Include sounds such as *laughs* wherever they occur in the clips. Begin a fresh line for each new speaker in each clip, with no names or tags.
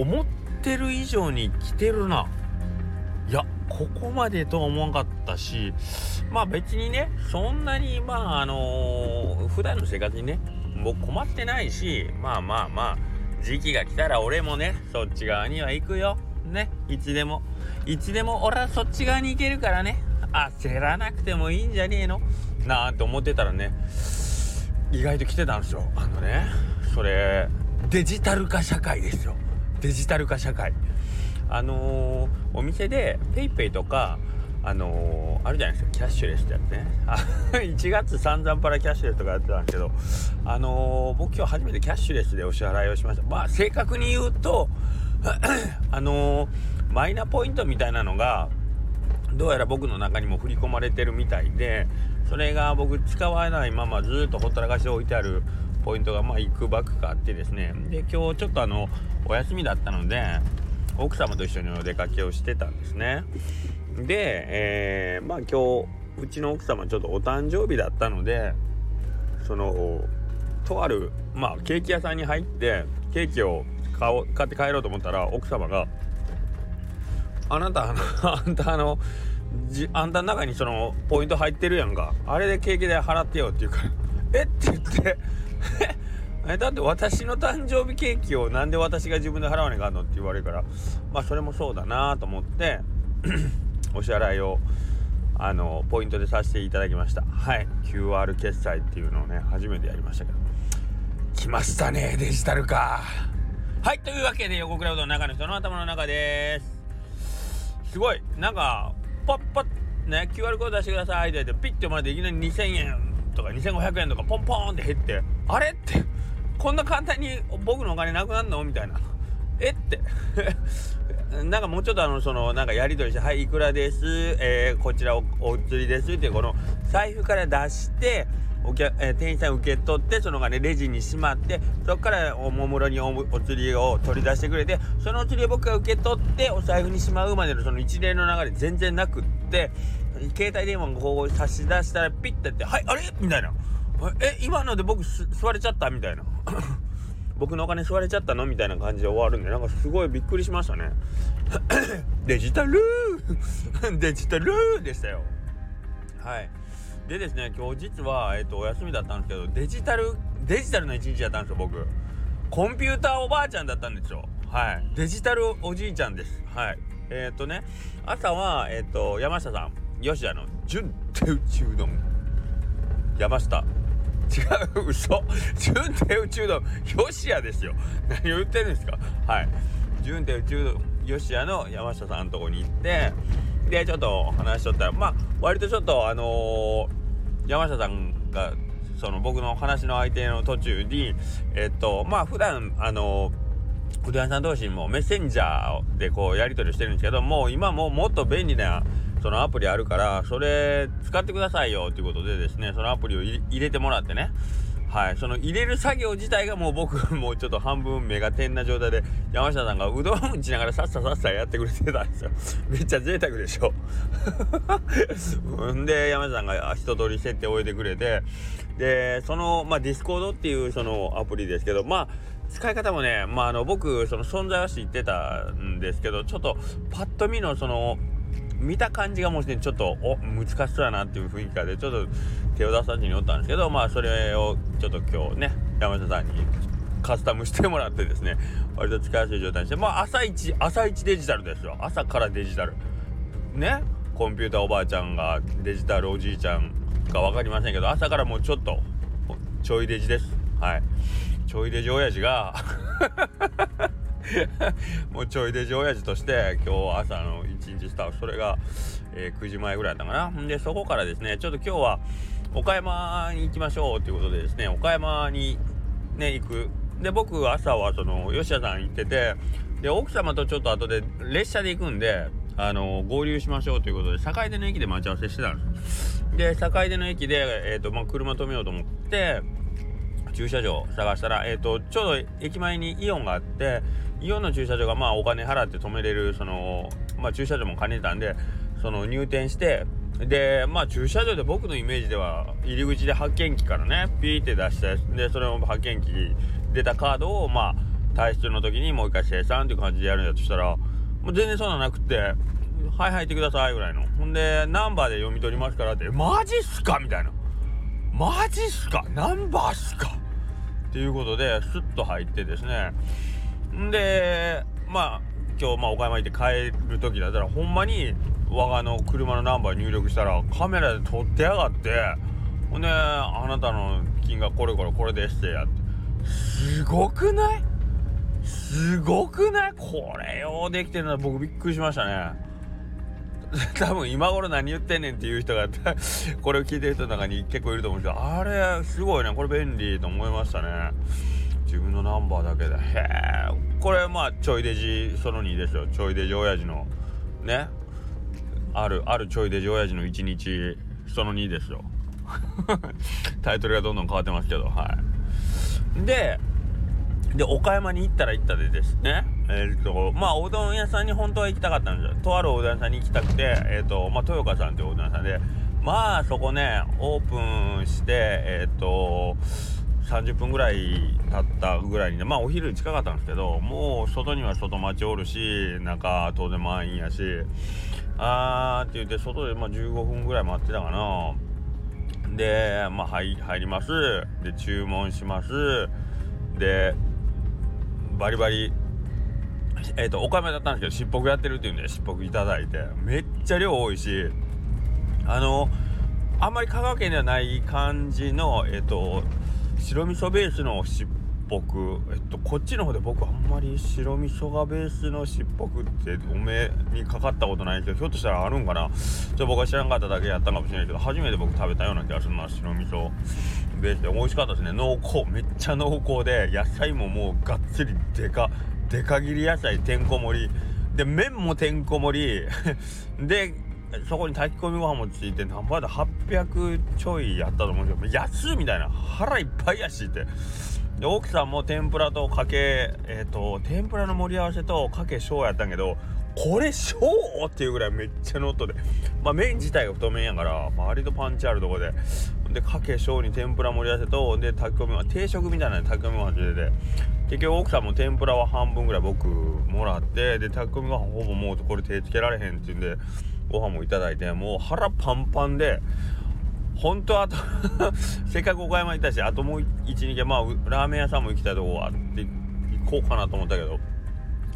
思ってる以上に来てるな。いやここまでとは思わんかったしまあ別にねそんなにまああのー、普段の生活にね僕困ってないしまあまあまあ時期が来たら俺もねそっち側には行くよ。ねいつでも。いつでも俺はそっち側に行けるからね。焦らなくてもいいんじゃねえの？なんて思ってたらね意外と来てたんですよ。あのねそれデジタル化社会ですよ。デジタル化社会。あのー、お店で PayPay とかあのー、あるじゃないですか。キャッシュレスってやつね。*laughs* 1月散々パラキャッシュレスとかやってたんですけどあのー、僕今日初めてキャッシュレスでお支払いをしました。まあ正確に言うと *coughs* あのマイナポイントみたいなのがどうやら僕の中にも振り込まれてるみたいでそれが僕使わないままずっとほったらかしておいてあるポイントがまあいくばくかあってですね。で今日ちょっとあのお休みだったので奥様と一緒にお出かけをしてたんですねで、えー、まあ今日うちの奥様ちょっとお誕生日だったのでそのとあるまあケーキ屋さんに入ってケーキを買って帰ろうと思ったら奥様が「あなたあんたあのじあんたの中にそのポイント入ってるやんかあれでケーキ代払ってよ」って言うから「え？っ?」て言って *laughs* えだって私の誕生日ケーキをなんで私が自分で払わねえかんのって言われるからまあそれもそうだなと思って *clears throat* お支払いをあのポイントでさせていただきました。はい。QR 決済っていうのをね初めてやりましたけど。来ましたねデジタル化。はいというわけで横クラウドの中の人の頭の中です。すごい。なんかパッパッね QR コード出してくださいって言ってピッてもらっていきなり2000円とか2500円とかポンポンって減ってあれってこんな簡単に僕のお金なくなるの？みたいな。えって。*laughs* なんかもうちょっとあのそのなんかやり取りして「はいいくらです、えー、こちらおお釣りです」ってこの財布から出してお客、えー、店員さん受け取ってその金レジにしまってそこからおもむろにおお釣りを取り出してくれてそのお釣りを僕が受け取ってお財布にしまうまでのその一連の流れ全然なくって携帯電話をこう差し出したらピッてやって「はいあれ?」みたいな「え今ので僕座れちゃった?」みたいな。*coughs* 僕のお金吸われちゃったのみたいな感じで終わるんでなんかすごいびっくりしましたね。*coughs* デジタル *coughs* デジタルでしたよ。はい。でですね今日実は、えっと、お休みだったんですけどデジタルデジタルの一日だったんですよ僕。コンピューターおばあちゃんだったんですよ。はい。デジタルおじいちゃんです。はい。えー、っとね朝はえ、っと山下さん。吉田の純手打ちうどん山下。違う嘘。純手打ちうどん吉谷ですよ。何を言ってるんですか？はい。純手打ちうどん吉谷の山下さんのとこに行ってでちょっと話しとったらまあ割とちょっとあのー山下さんがその僕の話の相手の途中にえっとまあ普段あのうどん屋さん同士もメッセンジャーでこうやり取りしてるんですけどもう今ももっと便利なそのアプリあるからそれ使ってくださいよということでですねそのアプリを入れてもらってね。はい、その入れる作業自体がもう僕 *laughs* もうちょっと半分目が点な状態で山下さんがうどん打ちながらさっささっさやってくれてたんですよ。めっちゃ贅沢でしょ。ん *laughs* で山下さんが一通り設定を終えてくれてでそのまあディスコードっていうそのアプリですけどまあ使い方もね、まあ、あの僕その存在は知ってたんですけどちょっとパッと見のその見た感じがもうすでにちょっとお難しそうやなっていう雰囲気でちょっと手を出さずにおったんですけどまあそれをちょっと今日ね山下さんにカスタムしてもらってですね割と使いやすい状態にしてまあ朝一朝一デジタルですよ。朝からデジタル。ねコンピューターおばあちゃんがデジタルおじいちゃんか分かりませんけど朝からもうちょっとちょいデジです。はい。ちょいデジ親父が *laughs* もうちょいデジ親父として今日朝の一日スタートそれが、えー、9時前ぐらいだったかな。でそこからですねちょっと今日は岡山に行きましょうということでですね岡山にね行く。で僕朝はその吉田さん行っててで奥様とちょっと後で列車で行くんであの合流しましょうということで坂出の駅で待ち合わせしてたんですで坂出の駅で、えーとまあ、車止めようと思って駐車場探したら、えーと、ちょうど駅前にイオンがあってイオンの駐車場がまあお金払って止めれるその、まあ、駐車場も兼ねてたんでその入店してでまあ駐車場で僕のイメージでは入り口で発券機からねピーって出してでそれを発券機出たカードをまあ退出の時にもう一回生産っていう感じでやるんやとしたらもう全然そんなんなくって「はいはいってください」ぐらいのほんでナンバーで読み取りますからって「マジっすか?」みたいな「マジっすか？ナンバーっすか?」っていうことでスッと入ってですねんでまあ今日まあ岡山行って帰る時だったらほんまに我がの車のナンバー入力したらカメラで撮ってやがってほんであなたの金額これこれこれでしてやって。すごくない？すごくない？これようできてるの。は僕びっくりしましたね。*laughs* 多分今頃何言ってんねんっていう人が *laughs* これを聞いてる人の中に結構いると思うんですけどあれすごいね。これ便利と思いましたね。自分のナンバーだけで。へえこれまあちょいデジその2ですよ。ちょいデジ親父のね。あるあるちょいデジ親父の1日その2ですよ。*laughs* タイトルがどんどん変わってますけど。はい。でで岡山に行ったら行ったでですね。えっ、ー、とまあおうどん屋さんに本当は行きたかったんですよ。とあるおうどん屋さんに行きたくてえっ、とまあ豊川さんっていうおうどん屋さんでまあそこねオープンしてえっ、と30分ぐらい経ったぐらいにねまあお昼に近かったんですけどもう外には外待ちおるし中当然満員やしあーって言って外でまあ15分ぐらい待ってたかな。でまあ入入ります。で注文します。でバリバリえっ、ー、とお米だったんですけどしっぽくやってるっていうんでしっぽくいただいてめっちゃ量多いしあのあんまり香川県ではない感じのえっ、ー、と白味噌ベースのしっぽく。えっとこっちの方で僕あんまり白味噌がベースのしっぽくってお目にかかったことないんですけどひょっとしたらあるんかな？ちょっと僕は知らんかっただけやったかもしれないけど初めて僕食べたような気がするな白味噌ベースで。美味しかったですね。濃厚。めっちゃ濃厚で野菜ももうがっつりでかでか切り野菜てんこ盛り。で麺もてんこ盛り。*laughs* でそこに炊き込みご飯もついて何倍だ800ちょいやったと思うんですけど安いみたいな腹いっぱいやしって。で奥さんも天ぷらとかけえっ、ー、と天ぷらの盛り合わせとかけ小やったんけどこれ小っていうぐらいめっちゃノットで。まあ麺自体が太麺やから割とパンチあるとこで。でかけ小に天ぷら盛り合わせとで炊き込みは定食みたいな炊き込みご飯ついてて。結局奥さんも天ぷらは半分ぐらい僕もらってで炊き込みご飯ほぼもうこれ手つけられへんって言うんでご飯もいただいてもう腹パンパンで本当はと *laughs* せっかく岡山行ったしあともう12軒まあラーメン屋さんも行きたいとこあって行こうかなと思ったけど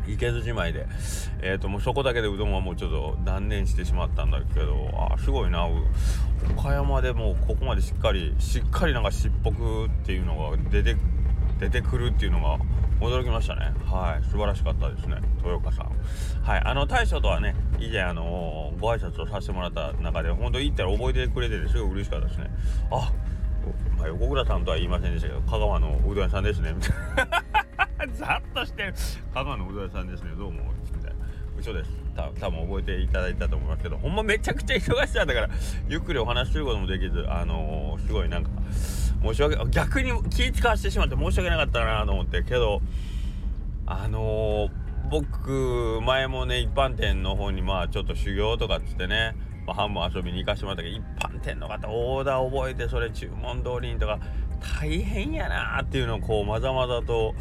行けずじまいでえっ、ー、ともうそこだけでうどんはもうちょっと断念してしまったんだけどあすごいな岡山でもうここまでしっかりしっかりなんかしっぽくっていうのが出て出てくるっていうのが驚きましたね。はい素晴らしかったですね。豊岡さん。はいあの大将とはね以前あのご挨拶をさせてもらった中で本当行ったら覚えてくれててすごい嬉しかったですね。あまあ、横倉さんとは言いませんでしたけど香川のうどん屋さんですねみたいな。*laughs* ざっとして香川のうどん屋さんですねどうもみたいな。嘘です。た多分覚えていただいたと思いますけどほんまめちゃくちゃ忙しさだからゆっくりお話しすることもできずあのー、すごいなんか申し訳逆に気使わせてしまって申し訳なかったなと思ってけどあのー、僕前もね一般店の方にまあちょっと修行とかっつってね、まあ、半分遊びに行かしてもらったけど一般店の方オーダー覚えてそれ注文通りにとか大変やなっていうのをこうまざまざと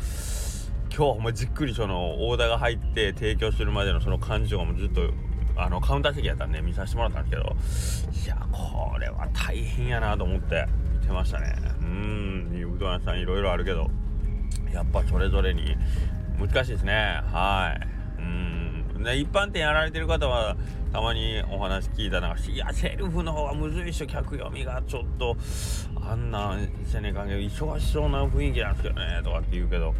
今日はもじっくりそのオーダーが入って提供するまでのその感じとかもずっとあのカウンター席やったんで見させてもらったんですけどいやこれは大変やなと思って見てましたね。うんうどん屋さんいろいろあるけどやっぱそれぞれに難しいですね。はい。うん。ね一般店やられてる方はたまにお話聞いたらいやセルフの方がむずいっしょ客読みがちょっとあんなせねかんけど忙しそうな雰囲気なんですけどねとかって言うけど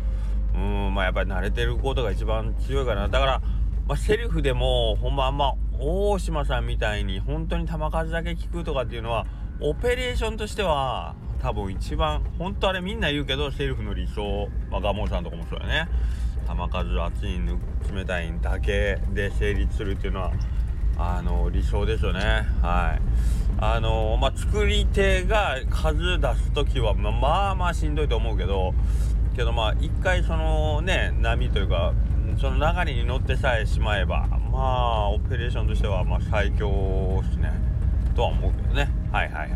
うんまあやっぱり慣れてることが一番強いかな。だからまあ、セルフでもほんまあんま大島さんみたいに本当に球数だけ聞くとかっていうのはオペレーションとしては多分一番本当あれみんな言うけどセルフの理想、まあ、ガモンさんとかもそうやね。球数熱い冷たいだけで成立するっていうのはあの理想ですよね。はい。あのまあ作り手が数出す時はまあまあしんどいと思うけどけどまあ一回そのね波というかその流れに乗ってさえしまえばまあオペレーションとしてはま最強っすね。とは思うけどね。はいはいはい。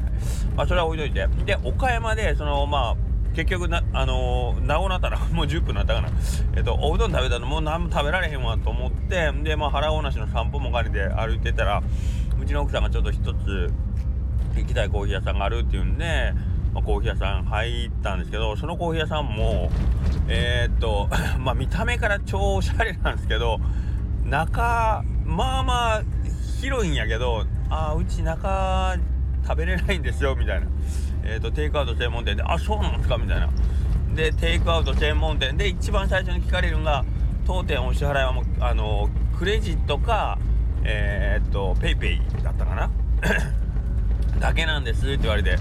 まあそれは置いといて。で岡山でそのまあ結局なあのー、なおなったら *laughs* もう10分なったかな。えっとおうどん食べたのもう何も食べられへんわと思ってでまあ腹ごなしの散歩も兼ねて歩いてたらうちの奥さんがちょっと一つ行きたいコーヒー屋さんがあるっていうんで、まあ、コーヒー屋さん入ったんですけどそのコーヒー屋さんもえー、っと *laughs* まあ見た目から超おしゃれなんですけど中まあまあ広いんやけどああうち中食べれないんですよみたいな、えーと、テイクアウト専門店であそうなんですか？みたいな。でテイクアウト専門店で一番最初に聞かれるのが当店お支払いはもうあのクレジットかえー、っと PayPay だったかな？*coughs* だけなんですって言われて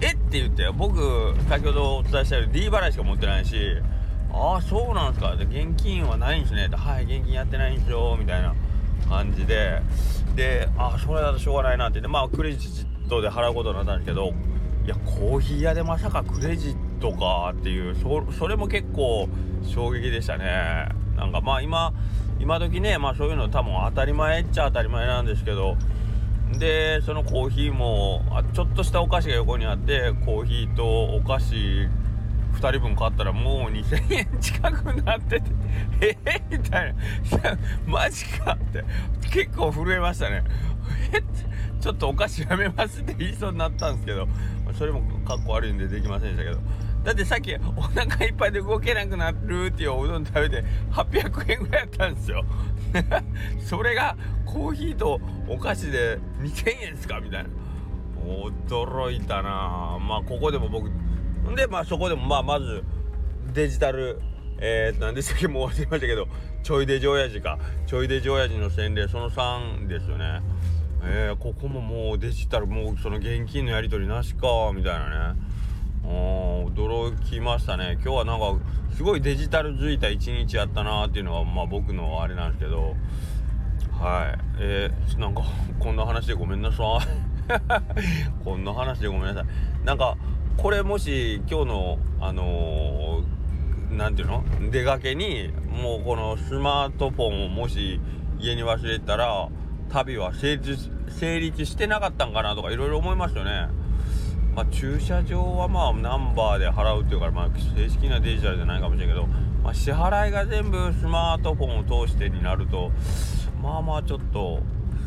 え？って言って僕先ほどお伝えしたように D 払いしか持ってないしああそうなんですか？で現金はないんですね。ってはい現金やってないんですよみたいな感じで。でああそれだとしょうがないなって言ってまあクレジットで払うことになったんですけどいやコーヒー屋でまさかクレジットかっていうそれも結構衝撃でしたね。なんかまあ今今時ねまあそういうの多分当たり前っちゃ当たり前なんですけどでそのコーヒーもあちょっとしたお菓子が横にあってコーヒーとお菓子2人分買ったらもう2000円近くなってて *laughs* え？ー、みたいな。マジかって。結構震えましたね。え？っちょっとお菓子やめますって言いそうになったんですけどそれもかっこ悪いんでできませんでしたけど。だってさっきお腹いっぱいで動けなくなるっていうおうどん食べて800円ぐらいやったんですよ。*laughs* それがコーヒーとお菓子で2000円ですかみたいな。驚いたな。まあここでも僕でまあそこでもまあまずデジタルえー、何でしたっけ？もう忘れましたけどちょいデジ親父か。ちょいデジ親父の洗礼その3ですよね。えー、ここももうデジタルもうその現金のやり取りなしかみたいなね。驚きましたね。今日はなんかすごいデジタルづいた一日やったなっていうのはまあ僕のあれなんですけど。はい。えー、なんかこんな話でごめんなさい。*laughs* こんな話でごめんなさい。なんかこれもし今日のあの何、ていうの？出かけにもうこのスマートフォンをもし家に忘れたら旅は成立成立してなかったんかなとかいろいろ思いますよね。まあ、駐車場はまあナンバーで払うっていうから、まあ、正式なデジタルじゃないかもしれんけど、まあ、支払いが全部スマートフォンを通してになるとまあまあちょっと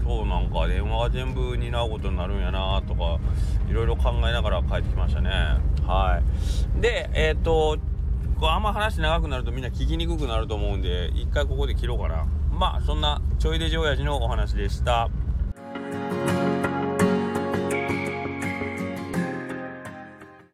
そうなんか電話が全部担うことになるんやなとかいろいろ考えながら帰ってきましたね。はい。でえっ、ー、とあんま話長くなるとみんな聞きにくくなると思うんで一回ここで切ろうかな。まあそんなちょいでじおやじのお話でした。